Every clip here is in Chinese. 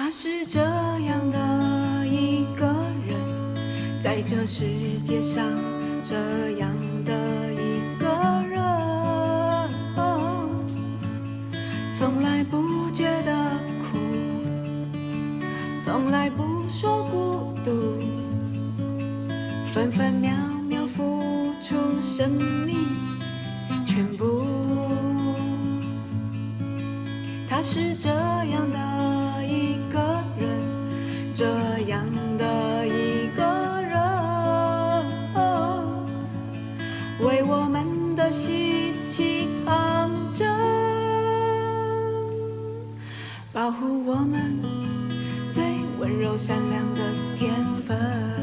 他是这样的一个人，在这世界上这样的一个人，从来不觉得苦，从来不说孤独，分分秒秒付出生命全部。他是这样的。护我们最温柔善良的天分。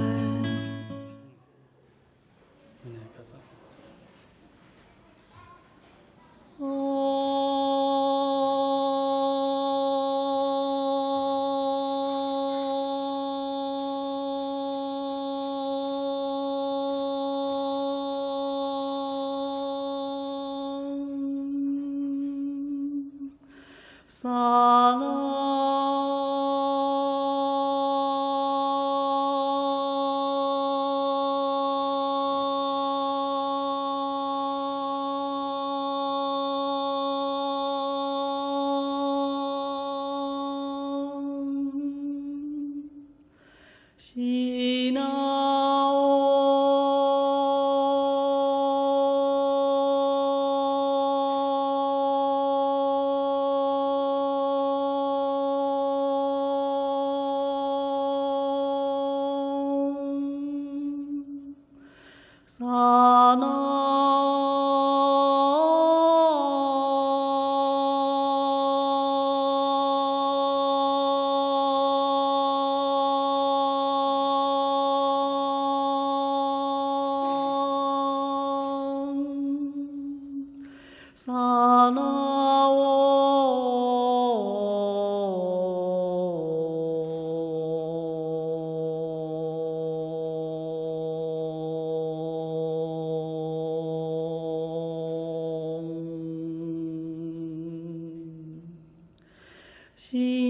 she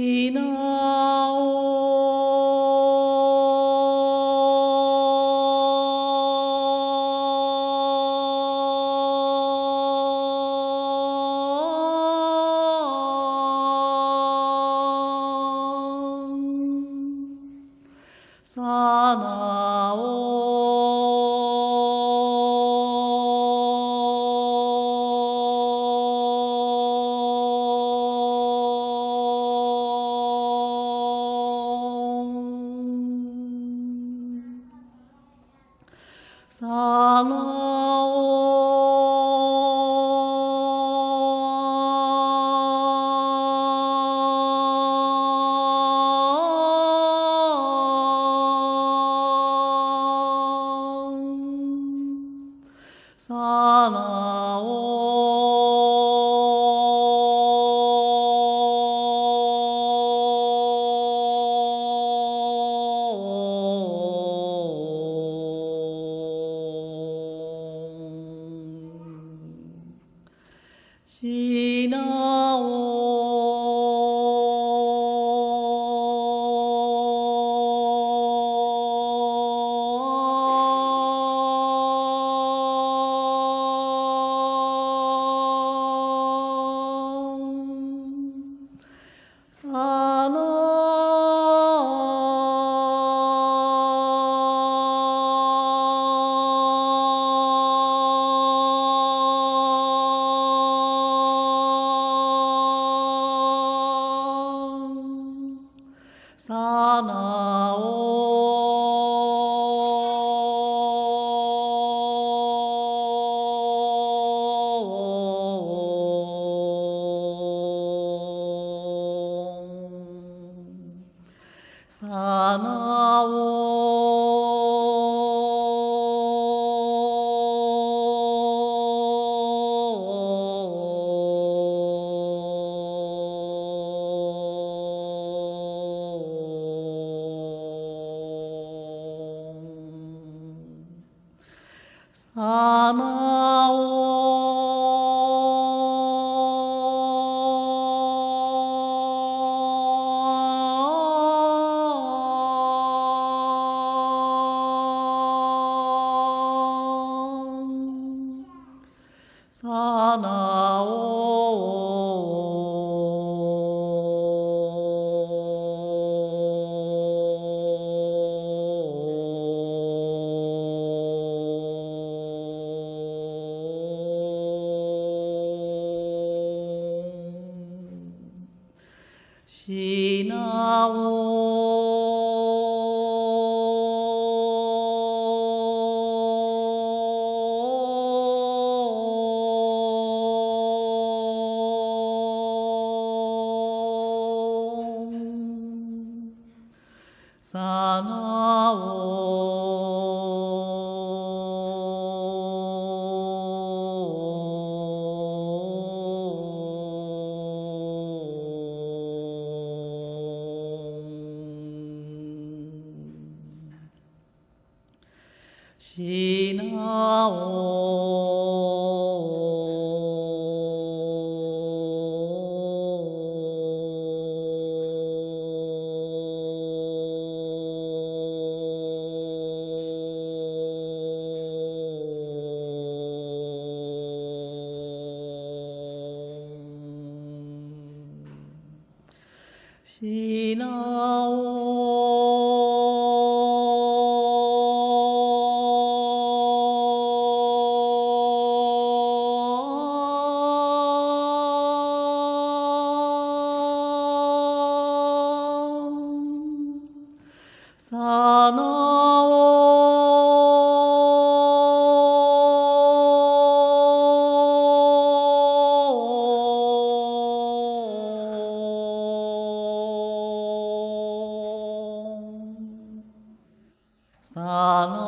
西。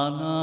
萨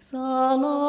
萨那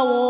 西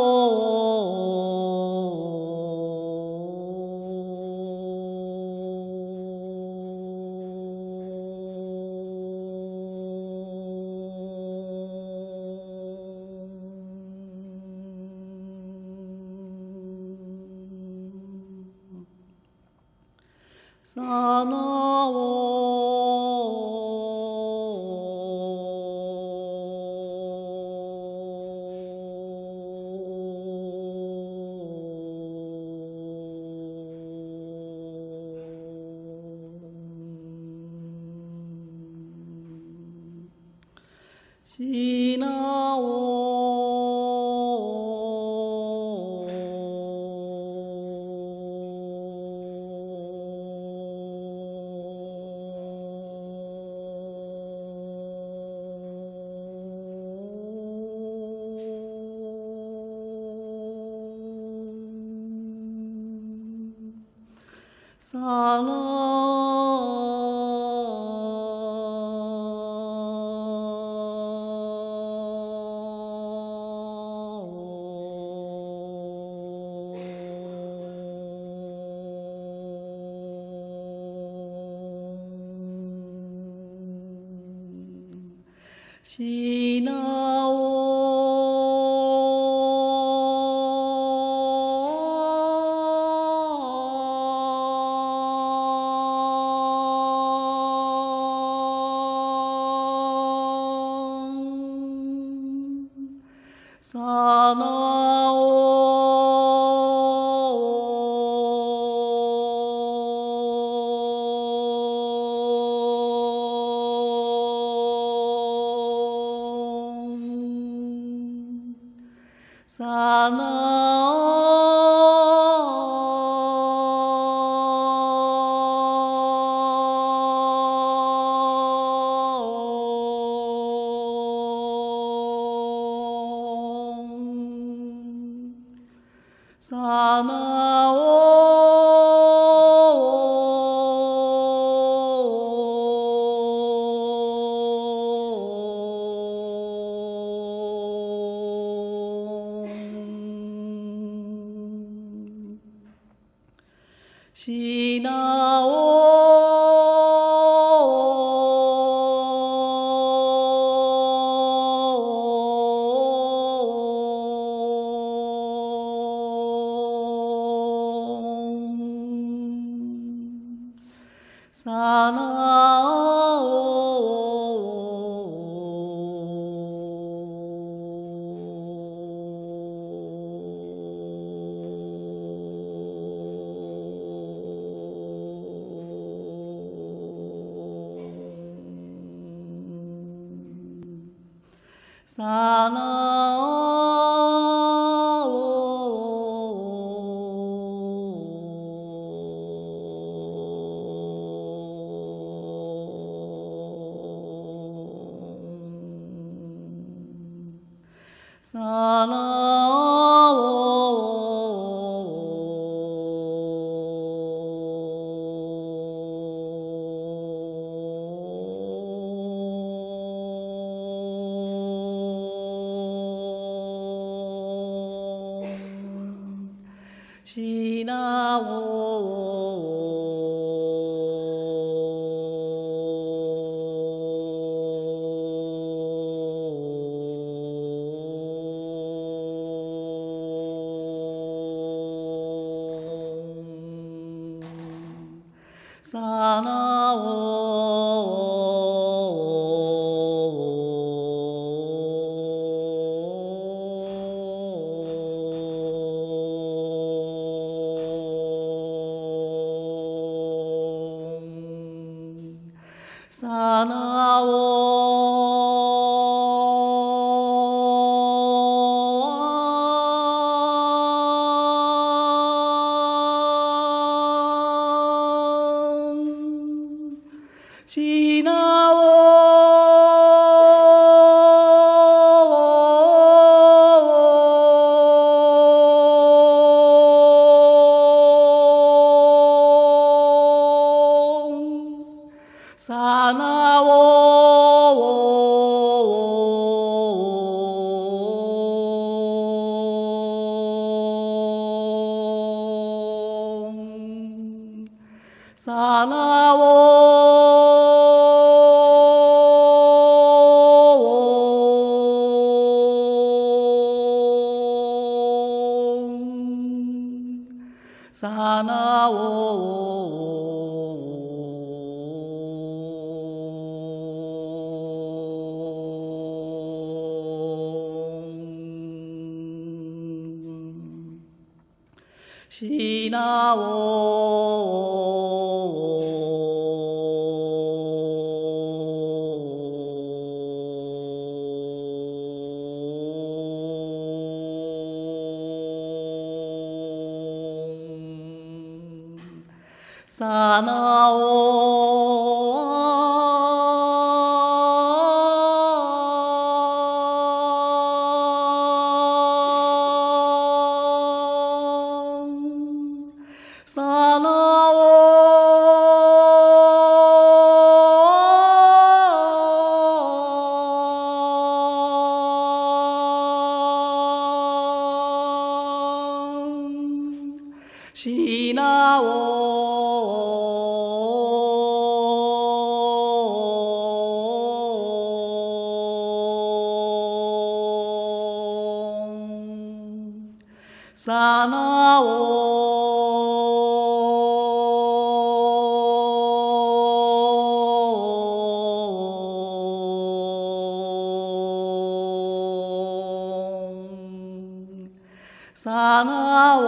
萨那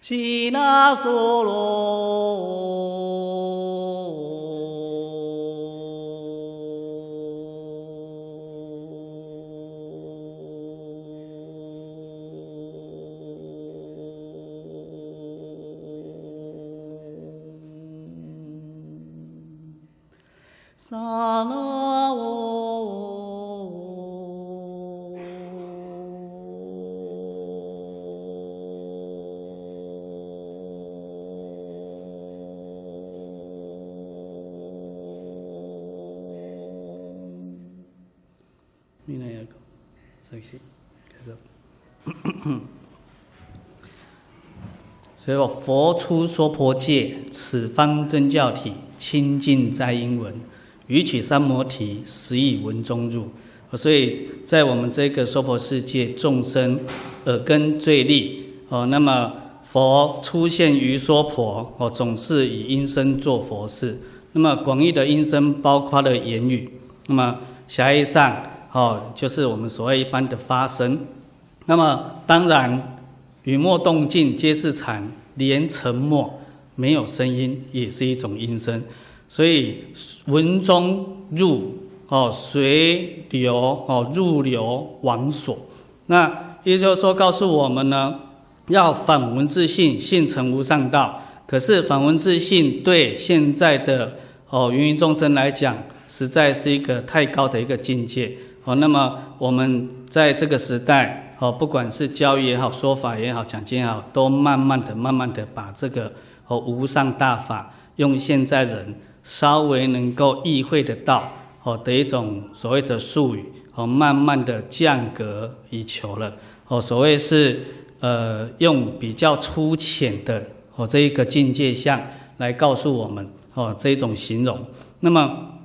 西那梭罗。佛出娑婆界，此方真教体，清净斋音闻，语取三摩提，实以文中入。所以在我们这个娑婆世界，众生耳根最利哦。那么佛出现于娑婆哦，总是以音声做佛事。那么广义的音声包括了言语。那么狭义上。哦，就是我们所谓一般的发声。那么当然，语默动静皆是禅，连沉默没有声音也是一种音声。所以文中入哦，随流哦，入流往所。那也就是说，告诉我们呢，要反闻自性，性成无上道。可是反闻自性对现在的哦芸芸众生来讲，实在是一个太高的一个境界。哦，那么我们在这个时代，哦，不管是教育也好，说法也好，讲经也好，都慢慢的、慢慢的把这个哦无上大法，用现在人稍微能够意会得到哦的一种所谓的术语，哦，慢慢的降格以求了。哦，所谓是呃用比较粗浅的哦这一个境界相来告诉我们哦这一种形容。那么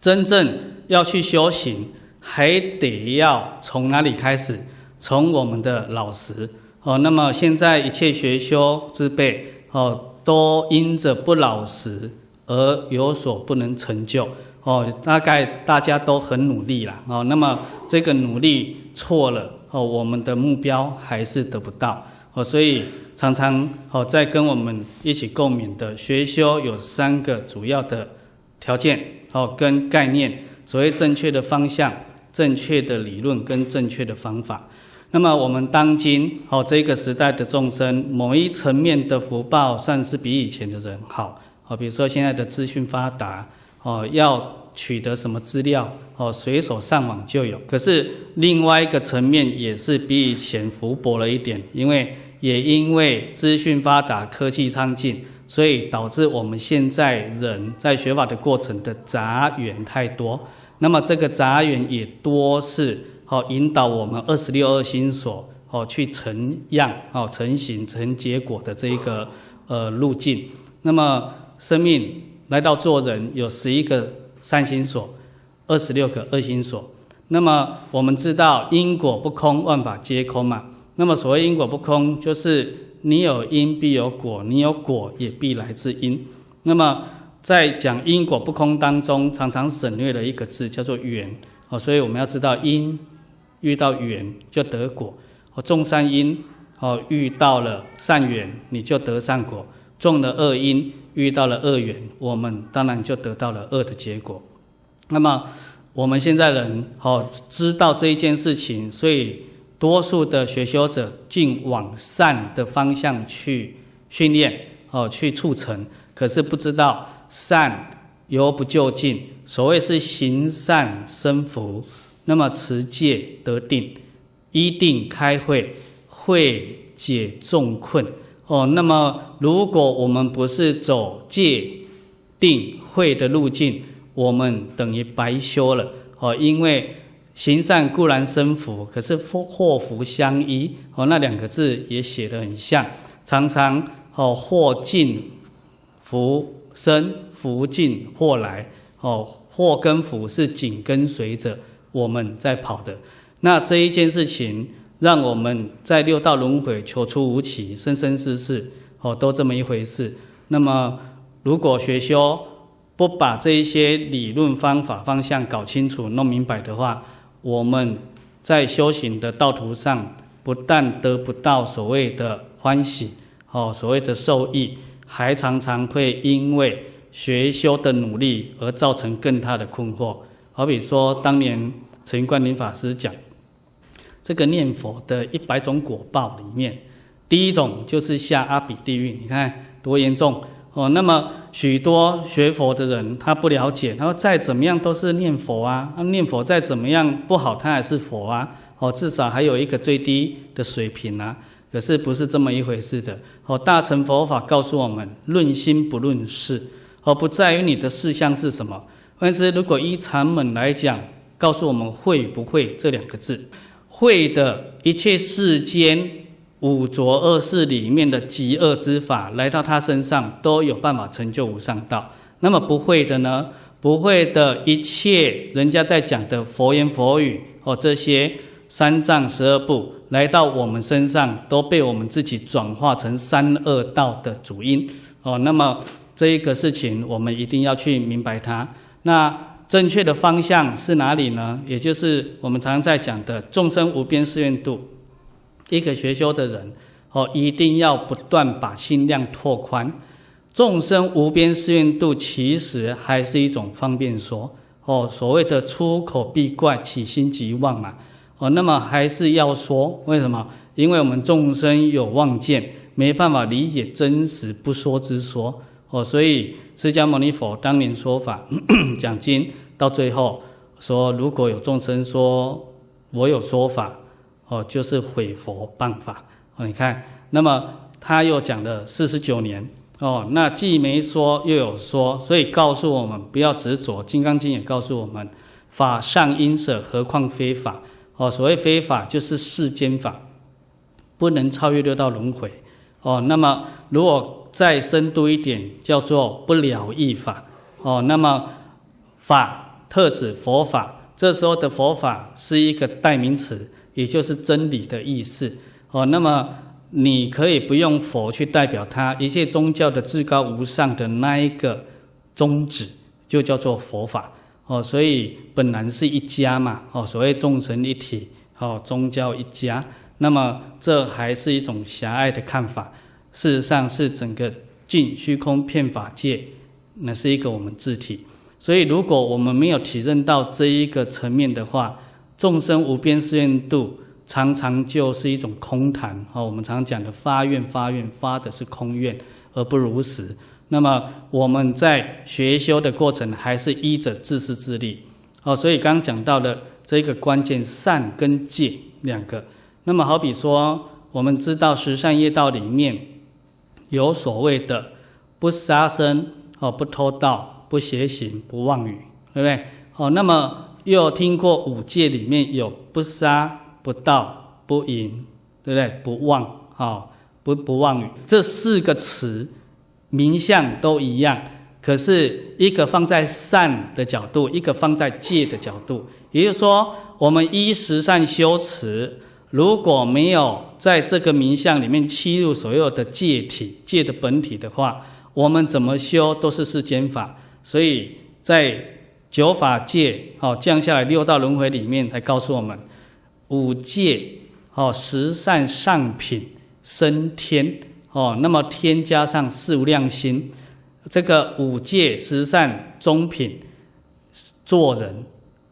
真正要去修行。还得要从哪里开始？从我们的老实哦。那么现在一切学修之辈哦，都因着不老实而有所不能成就哦。大概大家都很努力了哦。那么这个努力错了哦，我们的目标还是得不到哦。所以常常哦，在跟我们一起共勉的学修有三个主要的条件哦，跟概念，所谓正确的方向。正确的理论跟正确的方法，那么我们当今哦这个时代的众生，某一层面的福报算是比以前的人好哦。比如说现在的资讯发达哦，要取得什么资料哦，随手上网就有。可是另外一个层面也是比以前福薄了一点，因为也因为资讯发达、科技昌进，所以导致我们现在人在学法的过程的杂缘太多。那么这个杂缘也多是好引导我们二十六二心所哦去成样哦成形成结果的这一个呃路径。那么生命来到做人有十一个善心所，二十六个恶心所。那么我们知道因果不空，万法皆空嘛。那么所谓因果不空，就是你有因必有果，你有果也必来自因。那么在讲因果不空当中，常常省略了一个字，叫做缘。哦，所以我们要知道因遇到缘就得果。哦，种善因哦遇到了善缘，你就得善果；种了恶因遇到了恶缘，我们当然就得到了恶的结果。那么我们现在人哦知道这一件事情，所以多数的学修者尽往善的方向去训练哦，去促成，可是不知道。善犹不究竟，所谓是行善生福，那么持戒得定，一定开慧，慧解众困。哦，那么如果我们不是走戒定慧的路径，我们等于白修了。哦，因为行善固然生福，可是祸福相依。哦，那两个字也写得很像，常常哦祸尽福。生福尽祸来，哦，祸跟福是紧跟随着我们在跑的。那这一件事情，让我们在六道轮回求出无期，生生世世，哦，都这么一回事。那么，如果学修不把这一些理论方法方向搞清楚、弄明白的话，我们在修行的道途上，不但得不到所谓的欢喜，哦，所谓的受益。还常常会因为学修的努力而造成更大的困惑。好比说，当年陈云灌林法师讲，这个念佛的一百种果报里面，第一种就是下阿鼻地狱，你看多严重哦，那么许多学佛的人他不了解，他说再怎么样都是念佛啊，啊念佛再怎么样不好，他还是佛啊，哦，至少还有一个最低的水平啊。可是不是这么一回事的。哦，大乘佛法告诉我们，论心不论事，而不在于你的事相是什么。但是如果依禅门来讲，告诉我们会不会这两个字，会的一切世间五浊恶世里面的极恶之法，来到他身上都有办法成就无上道。那么不会的呢？不会的一切人家在讲的佛言佛语哦，这些三藏十二部来到我们身上，都被我们自己转化成三恶道的主因哦。那么这一个事情，我们一定要去明白它。那。正确的方向是哪里呢？也就是我们常常在讲的众生无边誓愿度。一个学修的人哦，一定要不断把心量拓宽。众生无边誓愿度，其实还是一种方便说哦。所谓的出口必怪，起心即妄嘛。哦，那么还是要说，为什么？因为我们众生有妄见，没办法理解真实不说之说。哦，所以释迦牟尼佛当年说法 讲经，到最后说，如果有众生说我有说法，哦，就是毁佛谤法。哦，你看，那么他又讲了四十九年，哦，那既没说又有说，所以告诉我们不要执着。《金刚经》也告诉我们，法尚应舍，何况非法？哦，所谓非法就是世间法，不能超越六道轮回。哦，那么如果再深度一点，叫做不了义法哦。那么法特指佛法，这时候的佛法是一个代名词，也就是真理的意思哦。那么你可以不用佛去代表它，一切宗教的至高无上的那一个宗旨，就叫做佛法哦。所以本来是一家嘛哦，所谓众神一体哦，宗教一家。那么这还是一种狭隘的看法。事实上是整个尽虚空遍法界，那是一个我们自体。所以如果我们没有体认到这一个层面的话，众生无边誓愿度常常就是一种空谈。哦，我们常讲的发愿发愿发的是空愿而不如实。那么我们在学修的过程还是依着自私自利。哦，所以刚刚讲到的这个关键善跟戒两个。那么好比说，我们知道十善业道里面。有所谓的不杀生哦，不偷盗，不邪行，不妄语，对不对？哦，那么又听过五戒里面有不杀、不盗、不淫，对不对？不妄，哦，不不妄语，这四个词名相都一样，可是一个放在善的角度，一个放在戒的角度，也就是说，我们依十善修持。如果没有在这个名相里面契入所有的戒体、戒的本体的话，我们怎么修都是世间法。所以在九法界哦降下来六道轮回里面，才告诉我们五戒哦十善上品升天哦，那么天加上四无量心，这个五戒十善中品做人。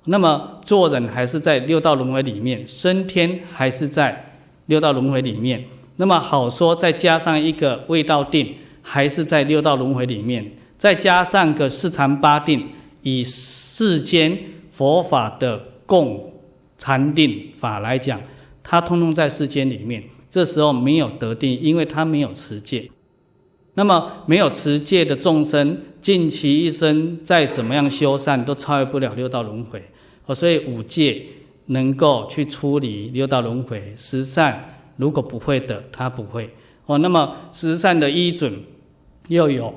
那么做人还是在六道轮回里面，升天还是在六道轮回里面。那么好说，再加上一个未道定，还是在六道轮回里面。再加上个四禅八定，以世间佛法的共禅定法来讲，它通通在世间里面。这时候没有得定，因为它没有持戒。那么没有持戒的众生，尽其一生再怎么样修善，都超越不了六道轮回。哦，所以五戒能够去处理六道轮回，十善如果不会的，他不会。哦，那么十善的依准又有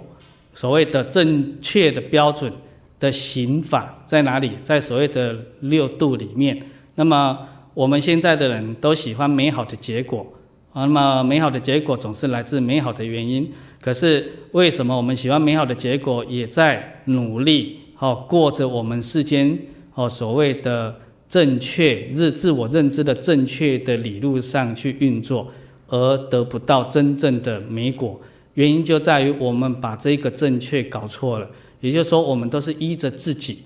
所谓的正确的标准的行法在哪里？在所谓的六度里面。那么我们现在的人都喜欢美好的结果，啊，那么美好的结果总是来自美好的原因。可是为什么我们喜欢美好的结果，也在努力哦，过着我们世间。哦，所谓的正确日自我认知的正确的理路上去运作，而得不到真正的美果，原因就在于我们把这个正确搞错了。也就是说，我们都是依着自己，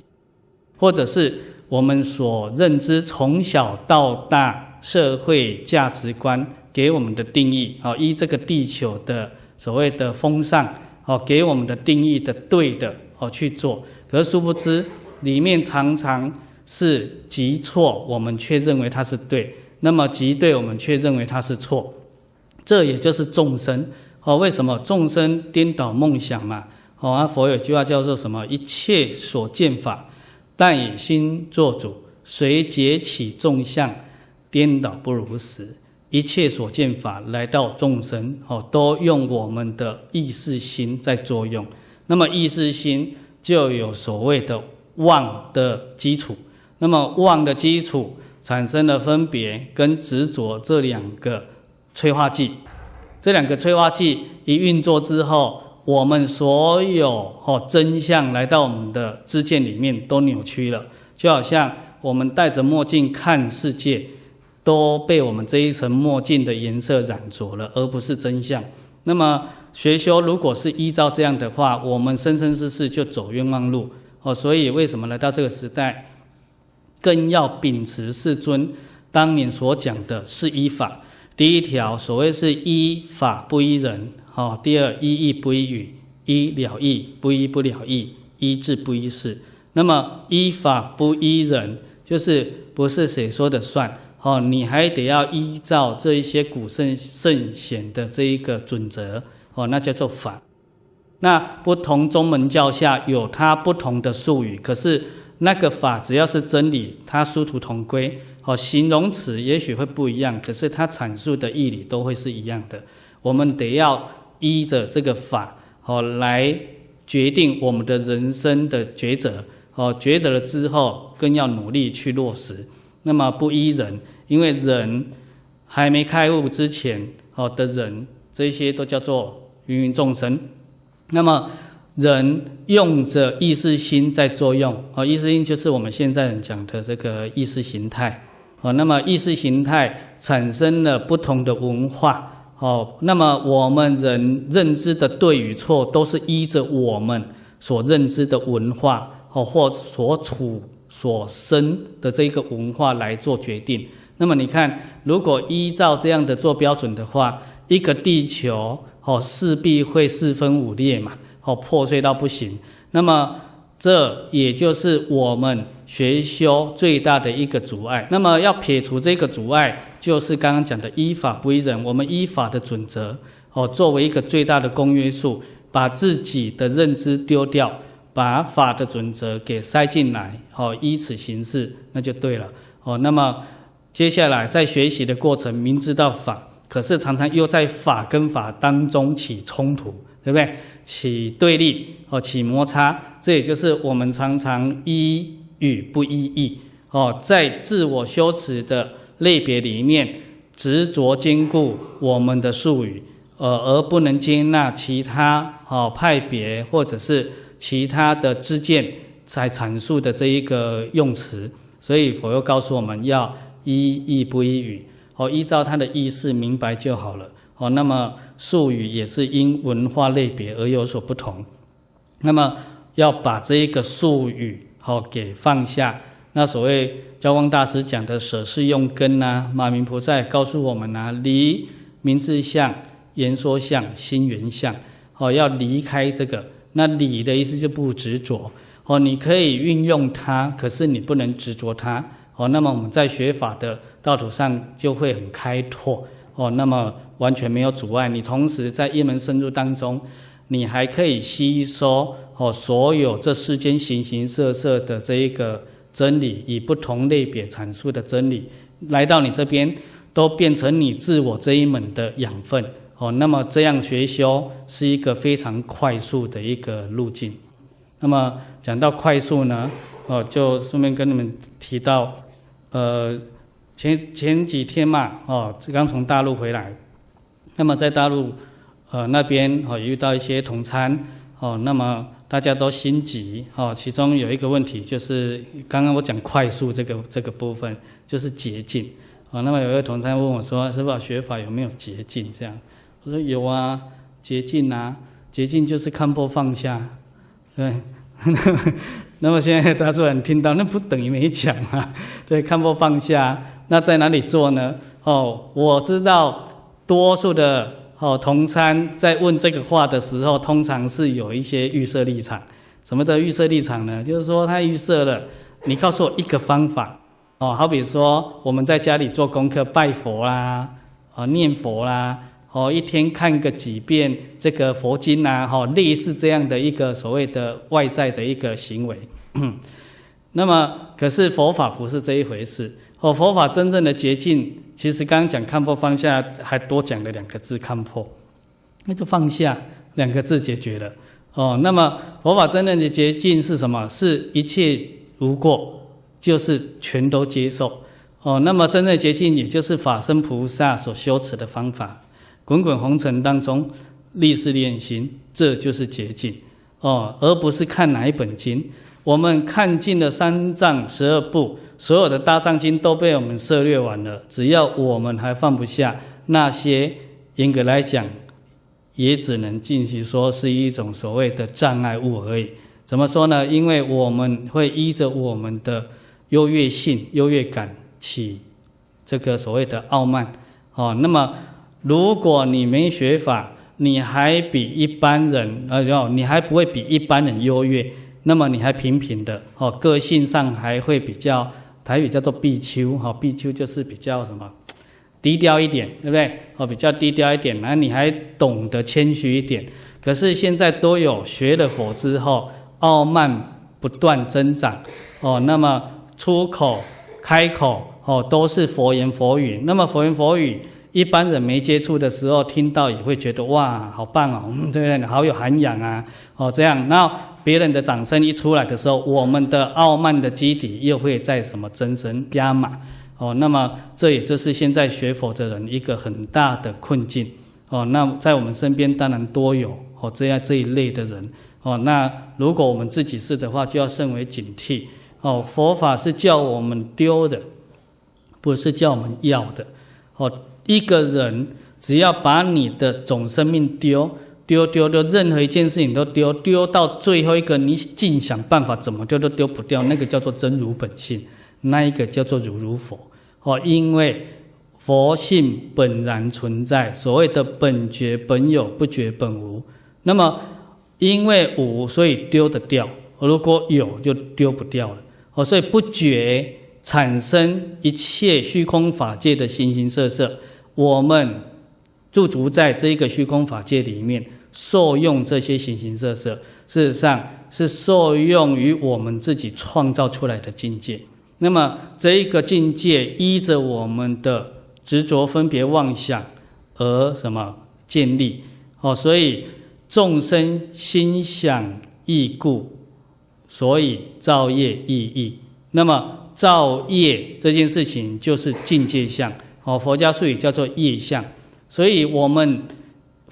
或者是我们所认知从小到大社会价值观给我们的定义，哦，依这个地球的所谓的风尚，哦给我们的定义的对的哦去做，可是殊不知里面常常是极错，我们却认为它是对，那么极对，我们却认为它是错，这也就是众生哦。为什么众生颠倒梦想嘛？哦，啊，佛有句话叫做什么？一切所见法，但以心作主，随结起众相，颠倒不如实。一切所见法来到众生，哦，都用我们的意识心在作用。那么意识心就有所谓的妄的基础。那么妄的基础产生了分别跟执着这两个催化剂。这两个催化剂一运作之后，我们所有哦真相来到我们的知见里面都扭曲了，就好像我们戴着墨镜看世界，都被我们这一层墨镜的颜色染着了，而不是真相。那么学修如果是依照这样的话，我们生生世世就走冤枉路哦。所以为什么来到这个时代，更要秉持世尊当年所讲的是依法。第一条所谓是依法不依人。好，第二依义不依语，依了义不依不了义，依智不依事。那么依法不依人，就是不是谁说的算？哦，你还得要依照这一些古圣圣贤的这一个准则，哦，那叫做法。那不同宗门教下有它不同的术语，可是那个法只要是真理，它殊途同归。哦，形容词也许会不一样，可是它阐述的义理都会是一样的。我们得要。依着这个法，哦，来决定我们的人生的抉择，哦，抉择了之后，更要努力去落实。那么不依人，因为人还没开悟之前，哦的人，这些都叫做芸芸众生。那么人用着意识心在作用，哦，意识心就是我们现在讲的这个意识形态，哦，那么意识形态产生了不同的文化。哦，那么我们人认知的对与错，都是依着我们所认知的文化，哦，或所处所生的这个文化来做决定。那么你看，如果依照这样的做标准的话，一个地球，哦，势必会四分五裂嘛，哦，破碎到不行。那么。这也就是我们学修最大的一个阻碍。那么要撇除这个阻碍，就是刚刚讲的依法不依人。我们依法的准则，哦，作为一个最大的公约数，把自己的认知丢掉，把法的准则给塞进来，哦，依此行事，那就对了。哦，那么接下来在学习的过程，明知道法，可是常常又在法跟法当中起冲突。对不对？起对立哦，起摩擦，这也就是我们常常依语不依义哦，在自我修持的类别里面，执着坚固我们的术语，呃，而不能接纳其他哦派别或者是其他的知见在阐述的这一个用词，所以佛又告诉我们要依义不依语哦，依照他的意思明白就好了。哦，那么术语也是因文化类别而有所不同。那么要把这一个术语好给放下。那所谓教光大师讲的舍是用根呐、马明菩萨告诉我们呐、离名字相、言说相、心缘相。哦，要离开这个。那离的意思就不执着。哦，你可以运用它，可是你不能执着它。哦，那么我们在学法的道途上就会很开拓。哦，那么完全没有阻碍。你同时在一门深入当中，你还可以吸收哦，所有这世间形形色色的这一个真理，以不同类别阐述的真理，来到你这边，都变成你自我这一门的养分。哦，那么这样学修是一个非常快速的一个路径。那么讲到快速呢，哦，就顺便跟你们提到，呃。前前几天嘛，哦，刚从大陆回来，那么在大陆，呃那边哦遇到一些同参，哦，那么大家都心急，哦，其中有一个问题就是刚刚我讲快速这个这个部分，就是捷径，哦，那么有一个同参问我说，师父学法有没有捷径？这样，我说有啊，捷径啊，捷径就是看破放下，对。那么现在他说你听到，那不等于没讲啊？对，看破放下，那在哪里做呢？哦，我知道多数的哦同参在问这个话的时候，通常是有一些预设立场。什么的预设立场呢？就是说他预设了，你告诉我一个方法，哦，好比说我们在家里做功课，拜佛啦，哦，念佛啦，哦，一天看个几遍这个佛经呐，哈，类似这样的一个所谓的外在的一个行为。那么，可是佛法不是这一回事。哦，佛法真正的捷径，其实刚刚讲看破放下，还多讲了两个字看破，那就放下两个字解决了。哦，那么佛法真正的捷径是什么？是一切无过，就是全都接受。哦，那么真正的捷径，也就是法身菩萨所修持的方法，滚滚红尘当中历事练心，这就是捷径。哦，而不是看哪一本经。我们看尽了三藏十二部，所有的大藏经都被我们涉猎完了。只要我们还放不下那些，严格来讲，也只能进行说是一种所谓的障碍物而已。怎么说呢？因为我们会依着我们的优越性、优越感起这个所谓的傲慢。哦，那么如果你没学法，你还比一般人，呃，哟，你还不会比一般人优越。那么你还平平的哦，个性上还会比较台语叫做比丘哈，比丘就是比较什么低调一点，对不对？哦，比较低调一点，然后你还懂得谦虚一点。可是现在都有学了佛之后，傲慢不断增长哦，那么出口开口哦都是佛言佛语，那么佛言佛语，一般人没接触的时候听到也会觉得哇，好棒哦，对不对？好有涵养啊，哦这样那。别人的掌声一出来的时候，我们的傲慢的基底又会在什么增生加码哦？那么这也就是现在学佛的人一个很大的困境哦。那在我们身边当然多有哦这样这一类的人哦。那如果我们自己是的话，就要甚为警惕哦。佛法是叫我们丢的，不是叫我们要的哦。一个人只要把你的总生命丢。丢丢丢，任何一件事情都丢，丢到最后一个，你尽想办法怎么丢都丢不掉，那个叫做真如本性，那一个叫做如如佛哦，因为佛性本然存在，所谓的本觉本有，不觉本无。那么因为无，所以丢得掉；如果有，就丢不掉了哦。所以不觉产生一切虚空法界的形形色色，我们驻足在这一个虚空法界里面。受用这些形形色色，事实上是受用于我们自己创造出来的境界。那么这一个境界依着我们的执着分别妄想而什么建立？哦，所以众生心想意故，所以造业意义。那么造业这件事情就是境界相。哦，佛家术语叫做业相。所以我们。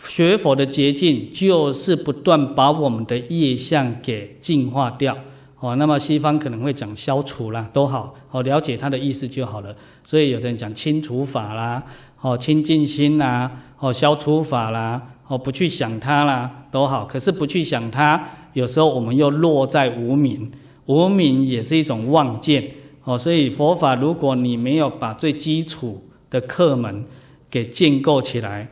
学佛的捷径就是不断把我们的业相给净化掉哦。那么西方可能会讲消除啦，都好哦，了解它的意思就好了。所以有的人讲清除法啦，哦，清净心啦，哦，消除法啦，哦，不去想它啦，都好。可是不去想它，有时候我们又落在无明，无明也是一种妄见哦。所以佛法，如果你没有把最基础的课门给建构起来，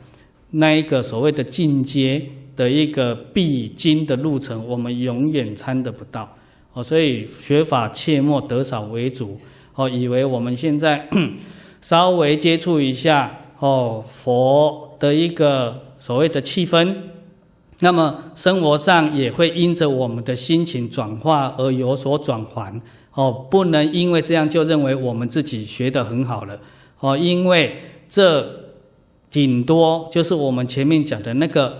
那一个所谓的进阶的一个必经的路程，我们永远参得不到哦。所以学法切莫得少为主哦，以为我们现在 稍微接触一下哦佛的一个所谓的气氛，那么生活上也会因着我们的心情转化而有所转换哦。不能因为这样就认为我们自己学得很好了哦，因为这。顶多就是我们前面讲的那个，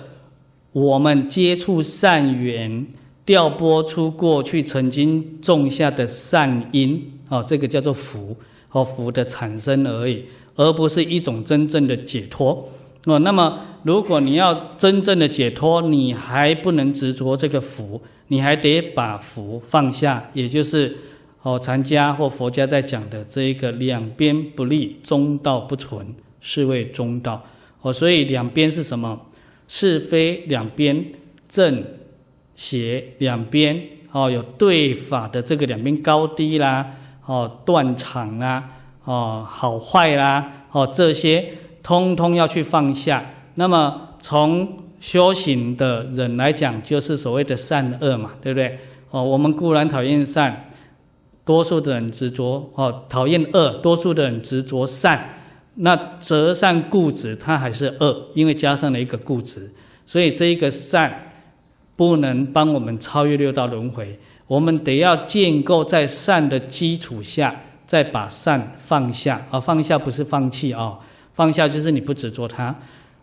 我们接触善缘，调拨出过去曾经种下的善因，哦，这个叫做福，和福的产生而已，而不是一种真正的解脱。哦，那么如果你要真正的解脱，你还不能执着这个福，你还得把福放下，也就是哦，禅家或佛家在讲的这一个两边不立，中道不存。是谓中道哦，所以两边是什么？是非两边，正邪两边哦，有对法的这个两边高低啦，哦断常啦，哦好坏啦，哦这些通通要去放下。那么从修行的人来讲，就是所谓的善恶嘛，对不对？哦，我们固然讨厌善，多数的人执着哦，讨厌恶，多数的人执着善。那择善固执，它还是恶，因为加上了一个固执，所以这一个善不能帮我们超越六道轮回。我们得要建构在善的基础下，再把善放下啊，放下不是放弃啊，放下就是你不执着它，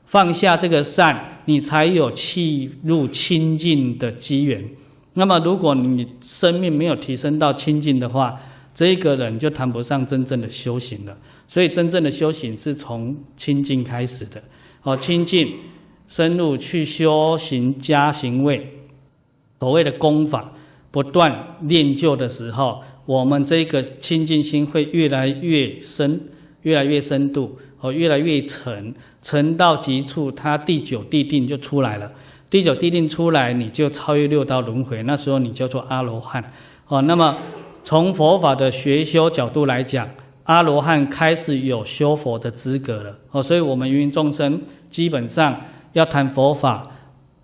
放下这个善，你才有契入清净的机缘。那么，如果你生命没有提升到清净的话，这一个人就谈不上真正的修行了。所以，真正的修行是从清净开始的。哦，清净深入去修行加行位，所谓的功法不断练就的时候，我们这个清净心会越来越深，越来越深度，哦，越来越沉，沉到极处，它第九地定就出来了。第九地定出来，你就超越六道轮回，那时候你叫做阿罗汉。哦，那么从佛法的学修角度来讲，阿罗汉开始有修佛的资格了。哦，所以我们芸芸众生基本上要谈佛法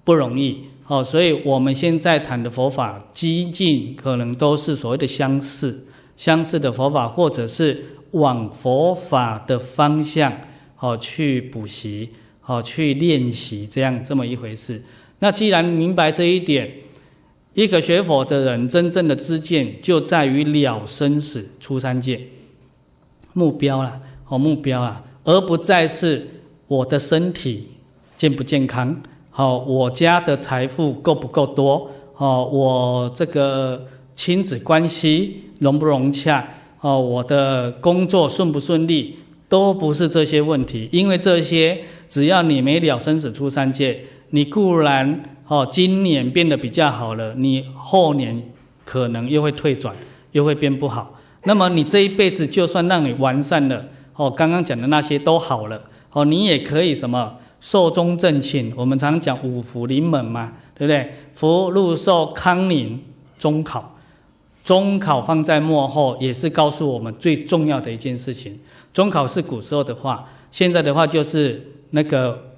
不容易。哦，所以我们现在谈的佛法，几近可能都是所谓的相似、相似的佛法，或者是往佛法的方向哦去补习，哦去练习这样这么一回事。那既然明白这一点，一个学佛的人真正的知见就在于了生死出三界，目标啦，哦目标啦，而不再是我的身体健不健康，好，我家的财富够不够多，哦，我这个亲子关系融不融洽，哦，我的工作顺不顺利，都不是这些问题，因为这些只要你没了生死出三界。你固然哦，今年变得比较好了，你后年可能又会退转，又会变不好。那么你这一辈子就算让你完善了，哦，刚刚讲的那些都好了，哦，你也可以什么寿终正寝。我们常讲五福临门嘛，对不对？福禄寿康宁中考，中考放在末后，也是告诉我们最重要的一件事情。中考是古时候的话，现在的话就是那个。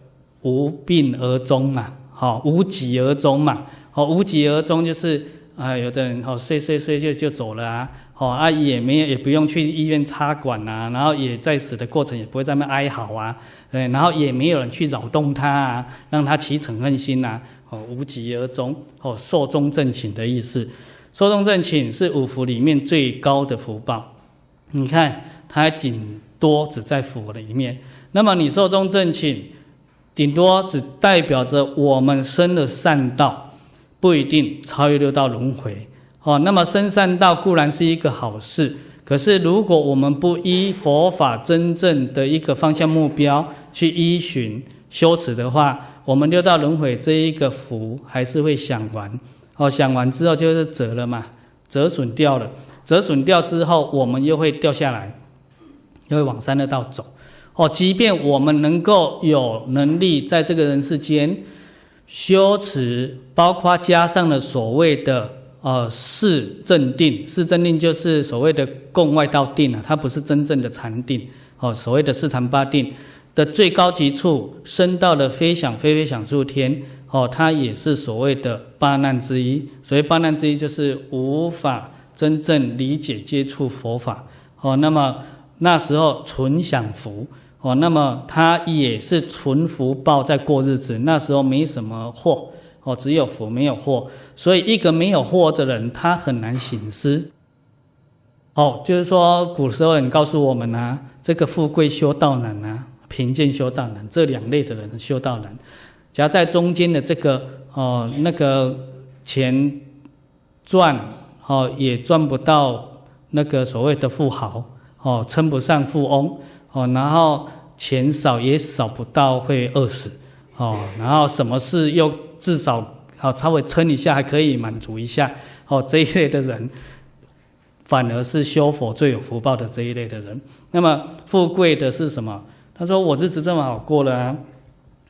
无病而终嘛，好，无疾而终嘛，好，无疾而终就是啊，有的人好睡睡睡就就走了啊，好啊，也没有也不用去医院插管啊，然后也在死的过程也不会在那哀嚎啊，对，然后也没有人去扰动他啊，让他起嗔恨心呐，哦，无疾而终，哦，寿终正寝的意思，寿终正寝是五福里面最高的福报，你看它顶多只在福里面，那么你寿终正寝。顶多只代表着我们生了善道，不一定超越六道轮回。哦，那么生善道固然是一个好事，可是如果我们不依佛法真正的一个方向目标去依循修持的话，我们六道轮回这一个福还是会享完。哦，享完之后就是折了嘛，折损掉了，折损掉之后，我们又会掉下来，又会往三恶道走。哦，即便我们能够有能力在这个人世间修持，包括加上了所谓的呃四正定，四正定就是所谓的共外道定啊，它不是真正的禅定。哦，所谓的四禅八定的最高级处，升到了非想非非想处天。哦，它也是所谓的八难之一。所谓八难之一，就是无法真正理解接触佛法。哦，那么那时候纯享福。哦，那么他也是纯福报在过日子，那时候没什么祸，哦，只有福没有祸，所以一个没有祸的人，他很难行施。哦，就是说古时候人告诉我们啊，这个富贵修道难啊，贫贱修道难，这两类的人修道难。夹在中间的这个哦，那个钱赚哦，也赚不到那个所谓的富豪哦，称不上富翁。哦，然后钱少也少不到会饿死，哦，然后什么事又至少好稍微撑一下还可以满足一下，哦，这一类的人，反而是修佛最有福报的这一类的人。那么富贵的是什么？他说我日子这么好过了啊，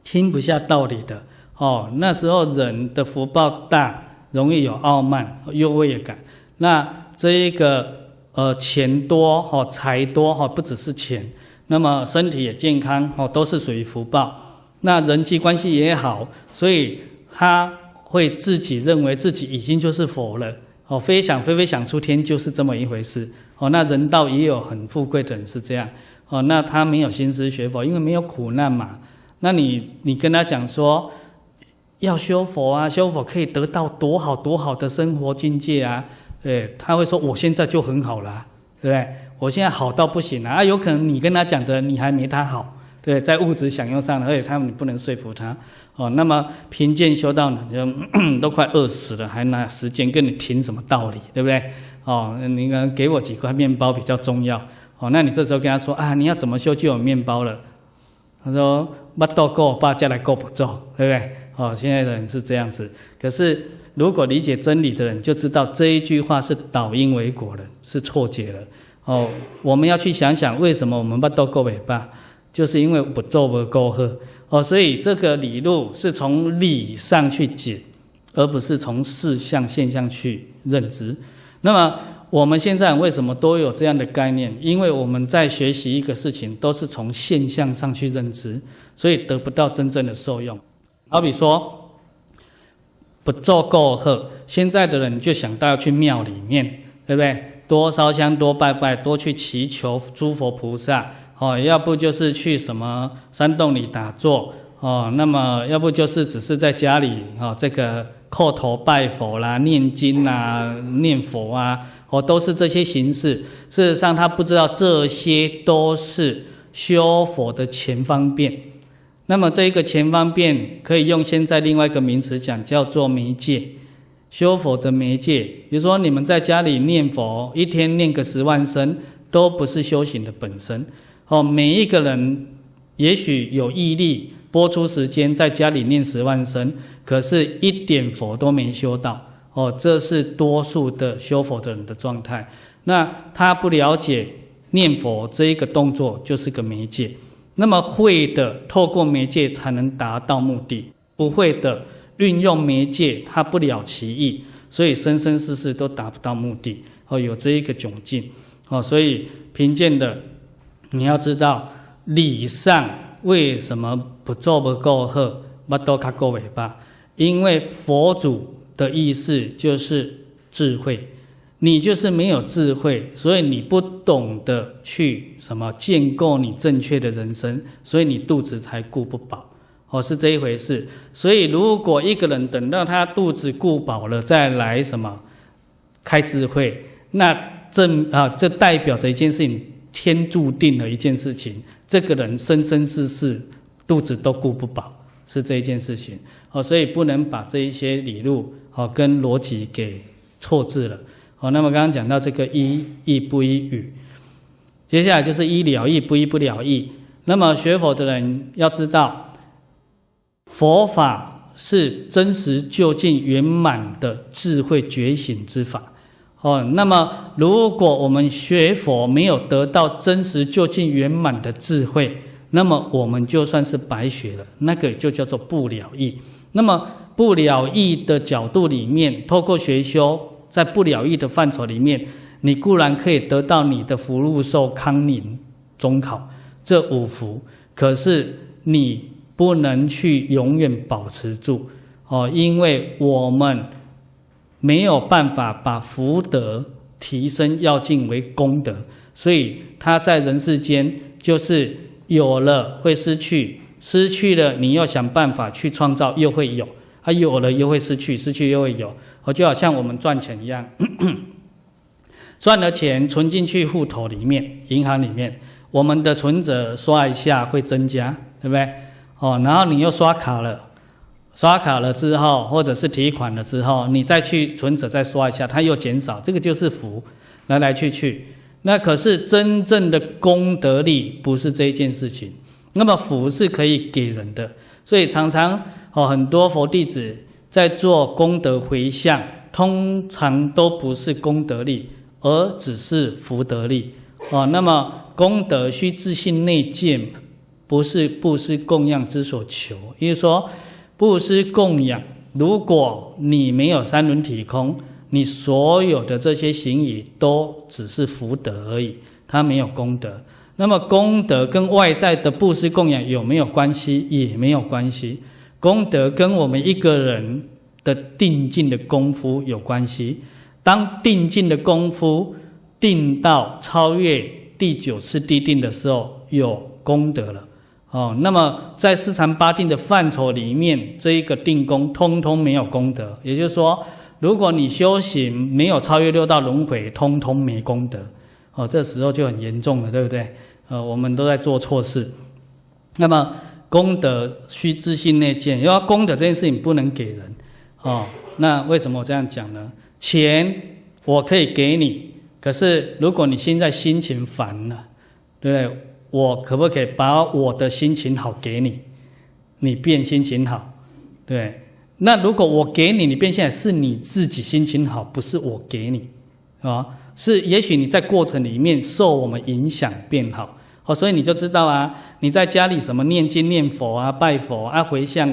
听不下道理的，哦，那时候人的福报大，容易有傲慢、优越感。那这一个呃钱多，哈、财多，哈、不只是钱。那么身体也健康哦，都是属于福报。那人际关系也好，所以他会自己认为自己已经就是佛了。哦，飞想飞飞想出天就是这么一回事。哦，那人道也有很富贵的人是这样。哦，那他没有心思学佛，因为没有苦难嘛。那你你跟他讲说要修佛啊，修佛可以得到多好多好的生活境界啊。对，他会说我现在就很好了，对不对？我现在好到不行了啊。有可能你跟他讲的你还没他好，对，在物质享用上，而且他们你不能说服他。哦，那么贫贱修道呢，就 都快饿死了，还拿时间跟你听什么道理，对不对？哦，你能给我几块面包比较重要。哦，那你这时候跟他说啊，你要怎么修就有面包了？他说不到够，爸家来够不够，对不对？哦，现在的人是这样子。可是如果理解真理的人就知道这一句话是倒因为果的，是错解了。哦，我们要去想想为什么我们不到够尾巴。就是因为不做不够喝哦，所以这个理路是从理上去解，而不是从事象现象去认知。那么我们现在为什么都有这样的概念？因为我们在学习一个事情，都是从现象上去认知，所以得不到真正的受用。好比说，不做够喝，现在的人就想到要去庙里面，对不对？多烧香，多拜拜，多去祈求诸佛菩萨。哦，要不就是去什么山洞里打坐哦，那么要不就是只是在家里哦，这个叩头拜佛啦、念经啦、念佛啊，哦，都是这些形式。事实上，他不知道这些都是修佛的前方便。那么这一个前方便可以用现在另外一个名词讲，叫做媒介，修佛的媒介。比如说你们在家里念佛，一天念个十万声，都不是修行的本身。哦，每一个人也许有毅力拨出时间在家里念十万声，可是一点佛都没修到。哦，这是多数的修佛的人的状态。那他不了解念佛这一个动作就是个媒介。那么会的透过媒介才能达到目的，不会的运用媒介他不了其意，所以生生世世都达不到目的。哦，有这一个窘境。哦，所以贫贱的。你要知道理上为什么不做不够喝，不多卡够尾巴？因为佛祖的意思就是智慧，你就是没有智慧，所以你不懂得去什么建构你正确的人生，所以你肚子才顾不饱。哦，是这一回事。所以如果一个人等到他肚子顾饱了再来什么开智慧，那正啊这代表着一件事情。天注定的一件事情，这个人生生世世肚子都顾不饱，是这一件事情哦，所以不能把这一些理路哦跟逻辑给错字了哦。那么刚刚讲到这个依义不依语，接下来就是依了亦不依不了义。那么学佛的人要知道，佛法是真实究竟圆满的智慧觉醒之法。哦，那么如果我们学佛没有得到真实究竟圆满的智慧，那么我们就算是白学了，那个就叫做不了义。那么不了义的角度里面，透过学修，在不了义的范畴里面，你固然可以得到你的福禄寿康宁中考这五福，可是你不能去永远保持住哦，因为我们。没有办法把福德提升要尽为功德，所以他在人世间就是有了会失去，失去了你要想办法去创造又会有，他有了又会失去，失去又会有，哦，就好像我们赚钱一样，赚了钱存进去户头里面，银行里面，我们的存折刷一下会增加，对不对？哦，然后你又刷卡了。刷卡了之后，或者是提款了之后，你再去存折再刷一下，它又减少，这个就是福，来来去去。那可是真正的功德力不是这一件事情。那么福是可以给人的，所以常常哦，很多佛弟子在做功德回向，通常都不是功德力，而只是福德力哦。那么功德需自信内见，不是布施供养之所求，也就是说。布施供养，如果你没有三轮体空，你所有的这些行仪都只是福德而已，它没有功德。那么功德跟外在的布施供养有没有关系？也没有关系。功德跟我们一个人的定境的功夫有关系。当定境的功夫定到超越第九次地定的时候，有功德了。哦，那么在四禅八定的范畴里面，这一个定功通通没有功德。也就是说，如果你修行没有超越六道轮回，通通没功德。哦，这时候就很严重了，对不对？呃，我们都在做错事。那么功德需自信内见，因为功德这件事情不能给人。哦，那为什么我这样讲呢？钱我可以给你，可是如果你现在心情烦了，对不对？我可不可以把我的心情好给你？你变心情好，对？那如果我给你，你变现在是你自己心情好，不是我给你，啊？是，也许你在过程里面受我们影响变好，哦，所以你就知道啊，你在家里什么念经念佛啊、拜佛啊、回向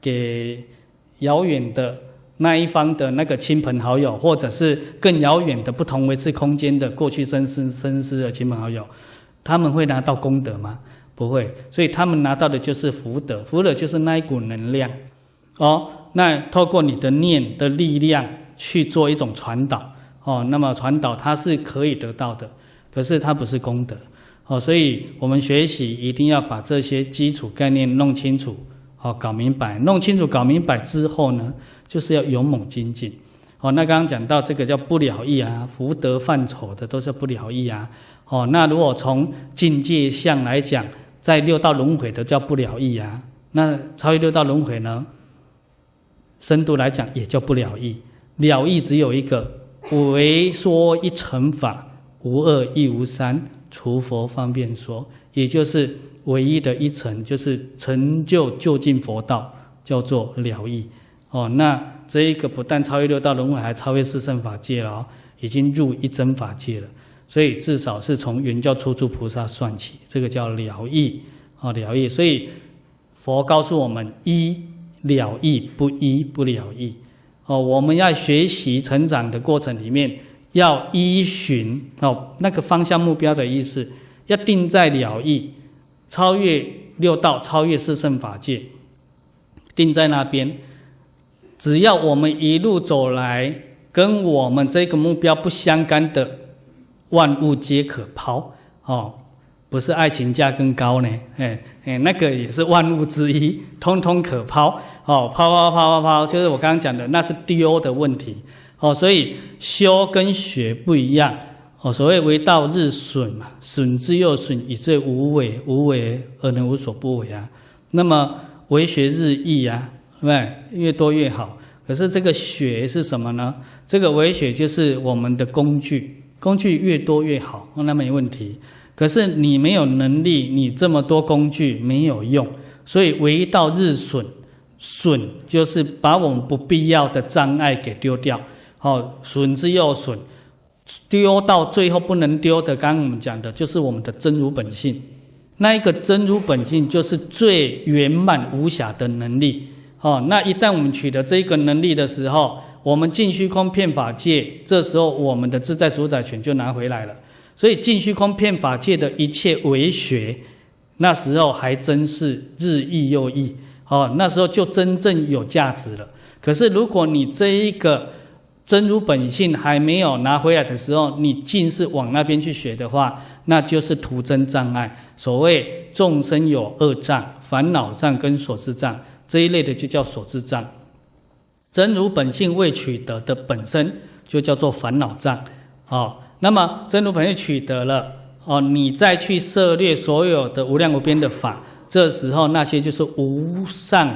给遥远的那一方的那个亲朋好友，或者是更遥远的不同维次空间的过去生生生世的亲朋好友，他们会拿到功德吗？不会，所以他们拿到的就是福德，福德就是那一股能量，哦，那透过你的念的力量去做一种传导。哦，那么传导它是可以得到的，可是它不是功德。哦，所以我们学习一定要把这些基础概念弄清楚，哦，搞明白，弄清楚、搞明白之后呢，就是要勇猛精进。哦，那刚刚讲到这个叫不了义啊，福德范畴的都是不了义啊。哦，那如果从境界相来讲，在六道轮回的叫不了义啊，那超越六道轮回呢，深度来讲也叫不了义。了义只有一个。唯说一乘法，无二亦无三，除佛方便说，也就是唯一的一乘，就是成就究竟佛道，叫做了义。哦，那这一个不但超越六道轮回，还超越四圣法界了哦，已经入一真法界了。所以至少是从圆教初住菩萨算起，这个叫了义。哦，了义。所以佛告诉我们：一了义，不一不了义。哦，我们要学习成长的过程里面，要依循哦那个方向目标的意思，要定在了义，超越六道，超越四圣法界，定在那边。只要我们一路走来，跟我们这个目标不相干的，万物皆可抛哦。不是爱情价更高呢？哎哎，那个也是万物之一，通通可抛哦，抛抛抛抛抛，就是我刚刚讲的，那是丢的问题哦。所以修跟学不一样哦。所谓为道日损嘛，损之又损，以至无为，无为而能无所不为啊。那么为学日益啊，对不对？越多越好。可是这个学是什么呢？这个为学就是我们的工具，工具越多越好，那没问题。可是你没有能力，你这么多工具没有用，所以为道日损，损就是把我们不必要的障碍给丢掉，好，损之又损，丢到最后不能丢的，刚刚我们讲的就是我们的真如本性，那一个真如本性就是最圆满无瑕的能力，哦，那一旦我们取得这个能力的时候，我们尽虚空遍法界，这时候我们的自在主宰权就拿回来了。所以尽虚空遍法界的一切为学，那时候还真是日益又益哦，那时候就真正有价值了。可是如果你这一个真如本性还没有拿回来的时候，你尽是往那边去学的话，那就是徒增障碍。所谓众生有二障，烦恼障跟所知障这一类的就叫所知障。真如本性未取得的本身就叫做烦恼障，哦。那么真如本性取得了哦，你再去涉猎所有的无量无边的法，这时候那些就是无上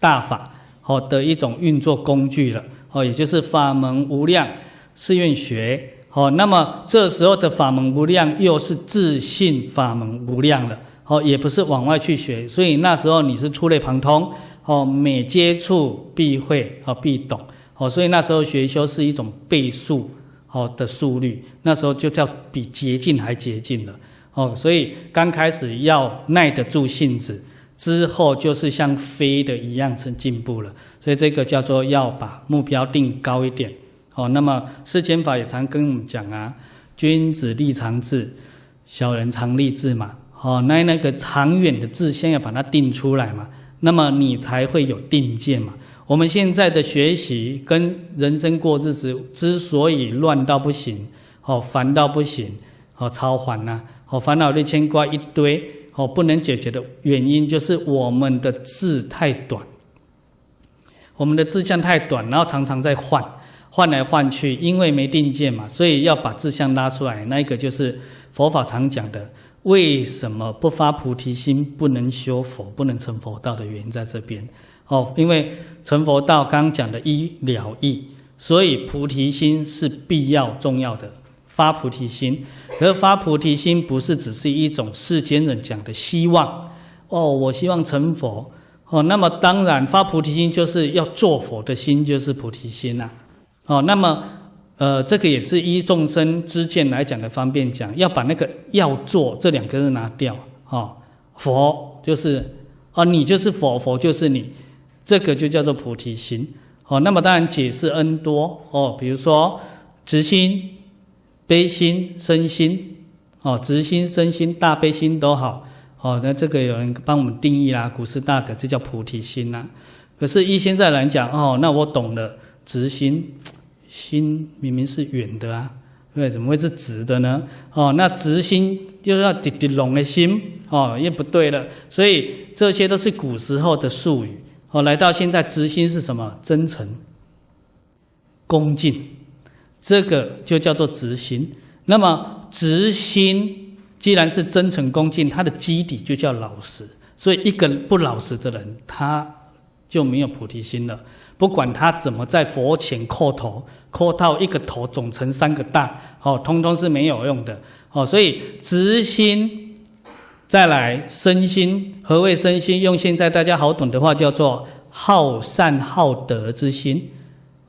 大法哦的一种运作工具了哦，也就是法门无量誓愿学哦。那么这时候的法门无量，又是自信法门无量了哦，也不是往外去学，所以那时候你是触类旁通哦，每接触必会哦必懂哦，所以那时候学修是一种倍数。哦的速率，那时候就叫比捷径还捷径了。哦，所以刚开始要耐得住性子，之后就是像飞的一样成进步了。所以这个叫做要把目标定高一点。哦，那么世间法也常跟我们讲啊，君子立长志，小人常立志嘛，哦，那那个长远的志向要把它定出来嘛，那么你才会有定见嘛。我们现在的学习跟人生过日子之所以乱到不行，哦，烦到不行，哦，超烦呐，哦，烦恼的牵挂一堆，哦，不能解决的原因就是我们的志太短，我们的志向太短，然后常常在换，换来换去，因为没定见嘛，所以要把志向拉出来。那一个就是佛法常讲的，为什么不发菩提心，不能修佛，不能成佛道的原因在这边。哦，因为成佛道刚讲的一了义，所以菩提心是必要重要的。发菩提心，而发菩提心不是只是一种世间人讲的希望。哦，我希望成佛。哦，那么当然发菩提心就是要做佛的心，就是菩提心呐、啊。哦，那么呃，这个也是依众生之见来讲的方便讲，要把那个要做这两个字拿掉。哦，佛就是哦，你就是佛，佛就是你。这个就叫做菩提心，哦，那么当然解释 N 多哦，比如说直心、悲心、身心，哦，直心、身心、大悲心都好，哦，那这个有人帮我们定义啦，古师大德，这叫菩提心啦。可是依现在来讲，哦，那我懂了，直心，心明明是圆的啊，对，怎么会是直的呢？哦，那直心就是要滴滴龙的心，哦，也不对了，所以这些都是古时候的术语。哦，来到现在，直心是什么？真诚、恭敬，这个就叫做直心。那么，直心既然是真诚恭敬，它的基底就叫老实。所以，一个不老实的人，他就没有菩提心了。不管他怎么在佛前叩头，叩到一个头肿成三个大，哦，通通是没有用的。哦，所以直心。再来，身心，何谓身心？用现在大家好懂的话，叫做好善好德之心。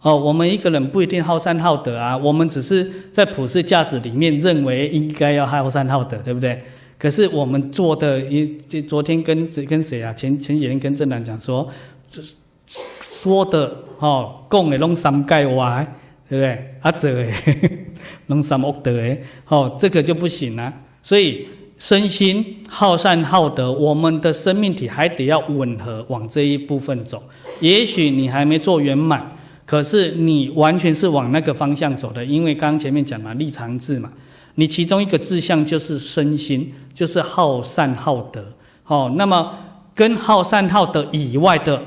哦，我们一个人不一定好善好德啊，我们只是在普世价值里面认为应该要好善好德，对不对？可是我们做的，一这昨天跟跟谁啊？前前几天跟正南讲说，就是说的哦，讲的拢三界外，对不对？啊，做的 拢三恶德诶，哦，这个就不行了，所以。身心好善好德，我们的生命体还得要吻合，往这一部分走。也许你还没做圆满，可是你完全是往那个方向走的。因为刚刚前面讲嘛，立长志嘛，你其中一个志向就是身心，就是好善好德。好，那么跟好善好德以外的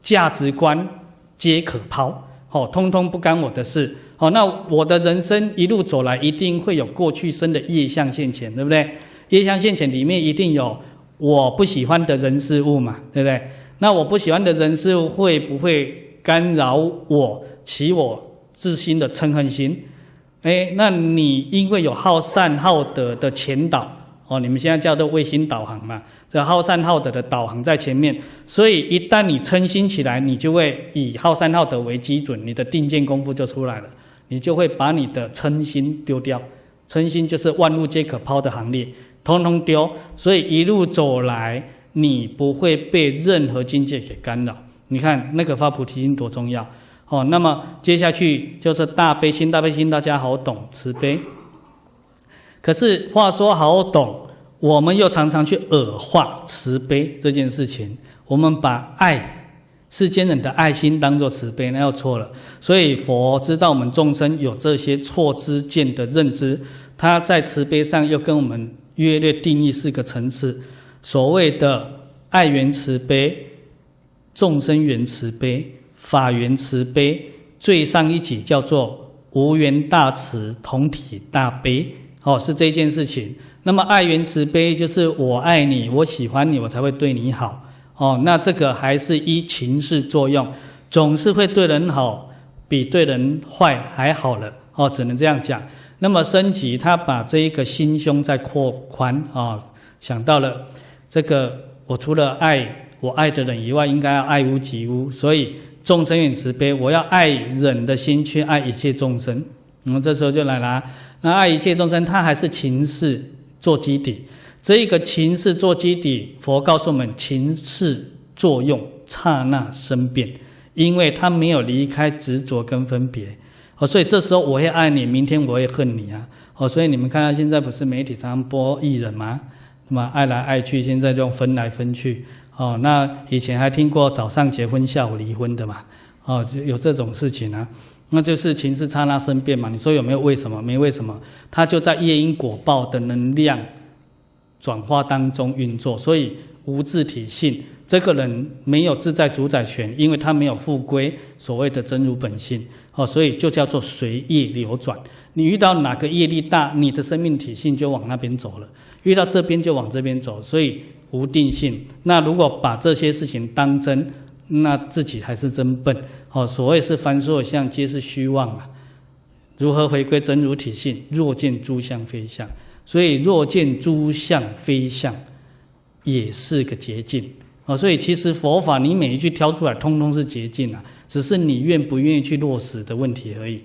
价值观皆可抛，哦，通通不干我的事。好，那我的人生一路走来，一定会有过去生的业相现前，对不对？业相现前里面一定有我不喜欢的人事物嘛，对不对？那我不喜欢的人事物会不会干扰我起我自心的嗔恨心？哎，那你因为有好善好德的前导哦，你们现在叫做卫星导航嘛，这好善好德的导航在前面，所以一旦你称心起来，你就会以好善好德为基准，你的定见功夫就出来了，你就会把你的称心丢掉，称心就是万物皆可抛的行列。通通丢，所以一路走来，你不会被任何境界给干扰。你看那个发菩提心多重要哦。那么接下去就是大悲心，大悲心大家好懂，慈悲。可是话说好懂，我们又常常去恶化慈悲这件事情。我们把爱世间人的爱心当做慈悲，那又错了。所以佛知道我们众生有这些错知见的认知，他在慈悲上又跟我们。约略定义四个层次，所谓的爱缘慈悲、众生缘慈悲、法缘慈悲，最上一级叫做无缘大慈、同体大悲。哦，是这件事情。那么爱缘慈悲就是我爱你，我喜欢你，我才会对你好。哦，那这个还是依情势作用，总是会对人好，比对人坏还好了。哦，只能这样讲。那么升级，他把这一个心胸再扩宽啊，想到了这个，我除了爱我爱的人以外，应该要爱屋及乌，所以众生缘慈悲，我要爱人的心去爱一切众生。那么这时候就来了，那爱一切众生，他还是情势做基底。这一个情势做基底，佛告诉我们，情势作用刹那生变，因为他没有离开执着跟分别。哦，所以这时候我会爱你，明天我会恨你啊！哦，所以你们看到现在不是媒体常播艺人吗？那么爱来爱去，现在就分来分去。哦，那以前还听过早上结婚，下午离婚的嘛？哦，有这种事情啊？那就是情势刹那生变嘛？你说有没有为什么？没为什么，它就在业因果报的能量转化当中运作，所以无自体性。这个人没有自在主宰权，因为他没有复归所谓的真如本性，哦，所以就叫做随业流转。你遇到哪个业力大，你的生命体性就往那边走了；遇到这边就往这边走，所以无定性。那如果把这些事情当真，那自己还是真笨。哦，所谓是凡所有相，皆是虚妄啊。如何回归真如体性？若见诸相非相，所以若见诸相非相，也是个捷径。哦，所以其实佛法你每一句挑出来，通通是捷径啊，只是你愿不愿意去落实的问题而已。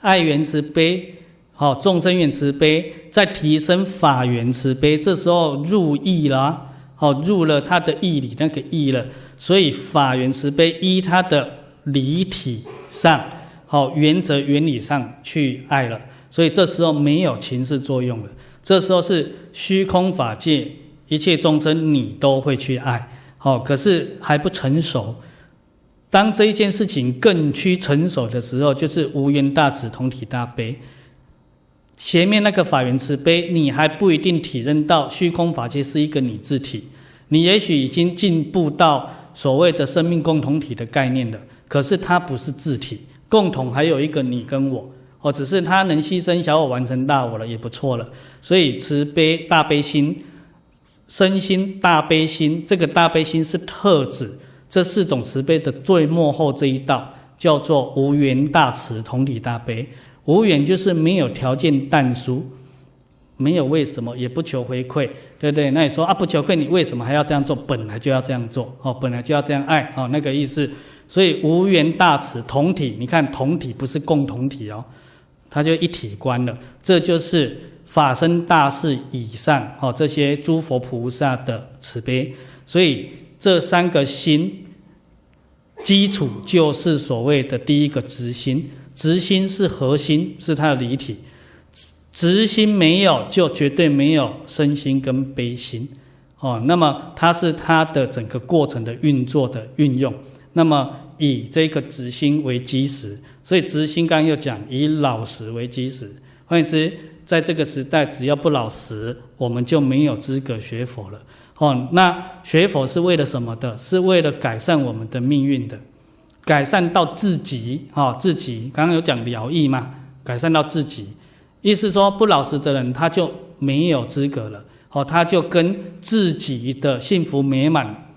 爱缘慈悲，好，众生缘慈悲，再提升法缘慈悲，这时候入义了，好，入了他的义理那个义了，所以法源慈悲依他的理体上，好，原则原理上去爱了，所以这时候没有情势作用了，这时候是虚空法界。一切众生，你都会去爱，好，可是还不成熟。当这一件事情更趋成熟的时候，就是无缘大慈，同体大悲。前面那个法源慈悲，你还不一定体认到虚空法界是一个你自体，你也许已经进步到所谓的生命共同体的概念了。可是它不是自体，共同还有一个你跟我，哦，只是它能牺牲小我完成大我了，也不错了。所以慈悲大悲心。身心大悲心，这个大悲心是特指这四种慈悲的最末后这一道，叫做无缘大慈，同体大悲。无缘就是没有条件但书，没有为什么，也不求回馈，对不对？那你说啊，不求回馈，你为什么还要这样做？本来就要这样做，哦，本来就要这样爱，哦，那个意思。所以无缘大慈，同体，你看同体不是共同体哦，它就一体观了，这就是。法身大士以上，哦，这些诸佛菩萨的慈悲，所以这三个心基础就是所谓的第一个直心，直心是核心，是它的离体，直心没有就绝对没有身心跟悲心，哦，那么它是它的整个过程的运作的运用，那么以这个直心为基石，所以直心刚刚又讲以老实为基石，换言之。在这个时代，只要不老实，我们就没有资格学佛了。哦，那学佛是为了什么的？是为了改善我们的命运的，改善到自己。哦，自己刚刚有讲疗愈嘛？改善到自己，意思说不老实的人他就没有资格了。哦，他就跟自己的幸福美满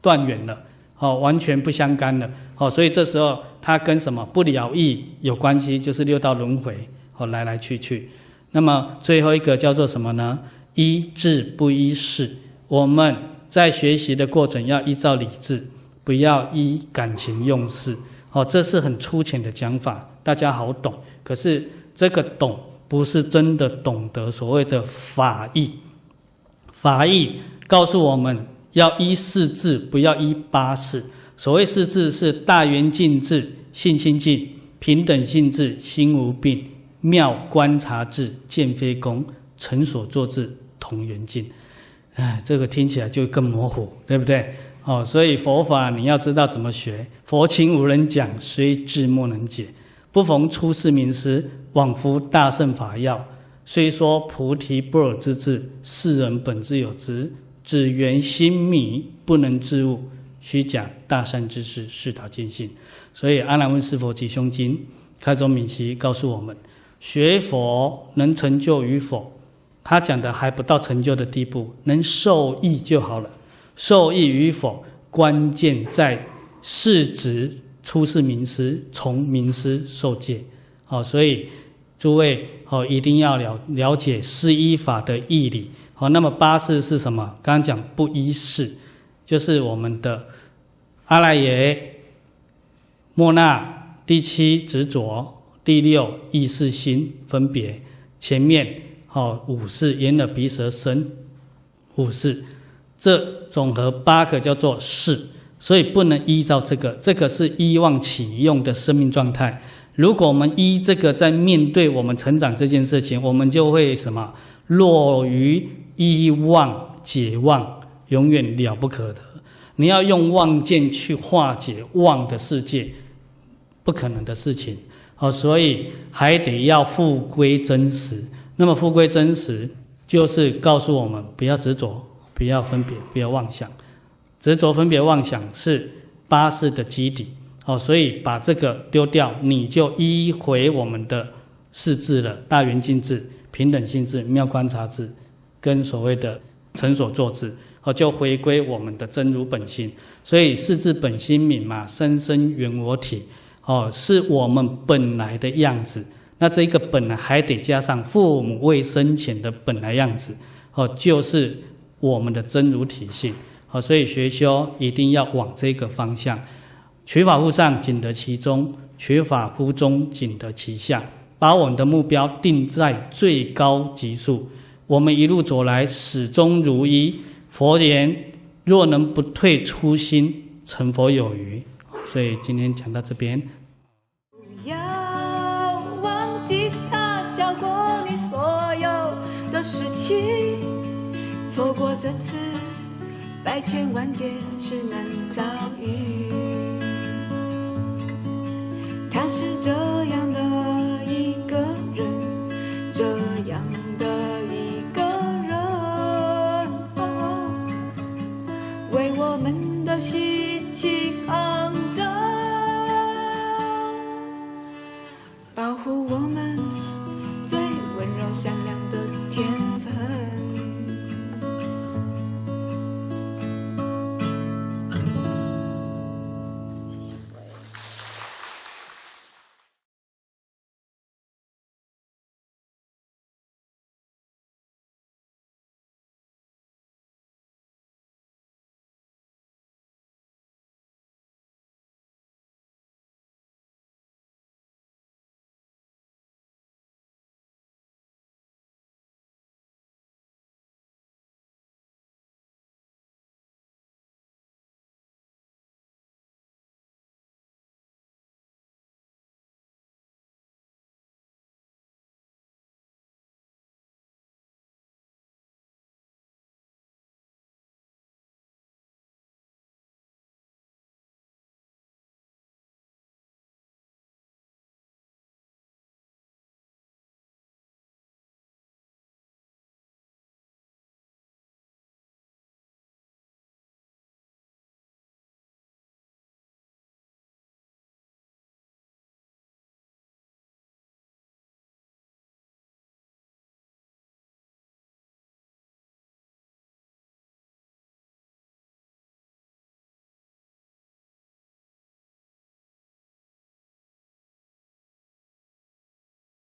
断缘了。哦，完全不相干了。哦，所以这时候他跟什么不疗愈有关系？就是六道轮回。哦，来来去去。那么最后一个叫做什么呢？依智不依事。我们在学习的过程要依照理智，不要依感情用事。哦，这是很粗浅的讲法，大家好懂。可是这个懂不是真的懂得所谓的法义。法义告诉我们要依四智，不要依八识。所谓四智是大圆净智、性清净、平等性智、心无病。妙观察智，见非功，成所作智，同圆净。哎，这个听起来就更模糊，对不对？哦，所以佛法你要知道怎么学。佛情无人讲，虽智莫能解。不逢出世名师，枉夫大圣法要。虽说菩提不尔之智，世人本自有之。只缘心迷，不能自悟。须讲大善之事，是导见性。所以《阿难问事佛及胸经》开宗明析告诉我们。学佛能成就与否，他讲的还不到成就的地步，能受益就好了。受益与否，关键在识执出世名师，从名师受戒。好，所以诸位好一定要了了解四依法的义理。好，那么八识是什么？刚刚讲不依事，就是我们的阿赖耶、莫那、第七执着。第六意识心分别，前面好五识眼耳鼻舌身五识，这总和八个叫做识，所以不能依照这个，这个是依忘启用的生命状态。如果我们依这个在面对我们成长这件事情，我们就会什么落于依忘解忘，永远了不可得。你要用妄见去化解妄的世界，不可能的事情。哦，所以还得要复归真实。那么复归真实，就是告诉我们不要执着，不要分别，不要妄想。执着、分别、妄想是八识的基底，哦，所以把这个丢掉，你就依回我们的四智了：大圆镜智、平等性智、妙观察智，跟所谓的成所作智，哦，就回归我们的真如本性。所以四智本心明嘛，深深圆我体，哦，是我们本来的样子。那这个本来还得加上父母未生前的本来样子，哦，就是我们的真如体性。好，所以学修一定要往这个方向，取法乎上，仅得其中；取法乎中，仅得其下。把我们的目标定在最高级数，我们一路走来始终如一。佛言：若能不退初心，成佛有余。所以今天讲到这边。不要忘记他教过你所有的事情，错过这次。百千万劫是难遭遇，他是这样的一个人，这样的一个人，为我们的心情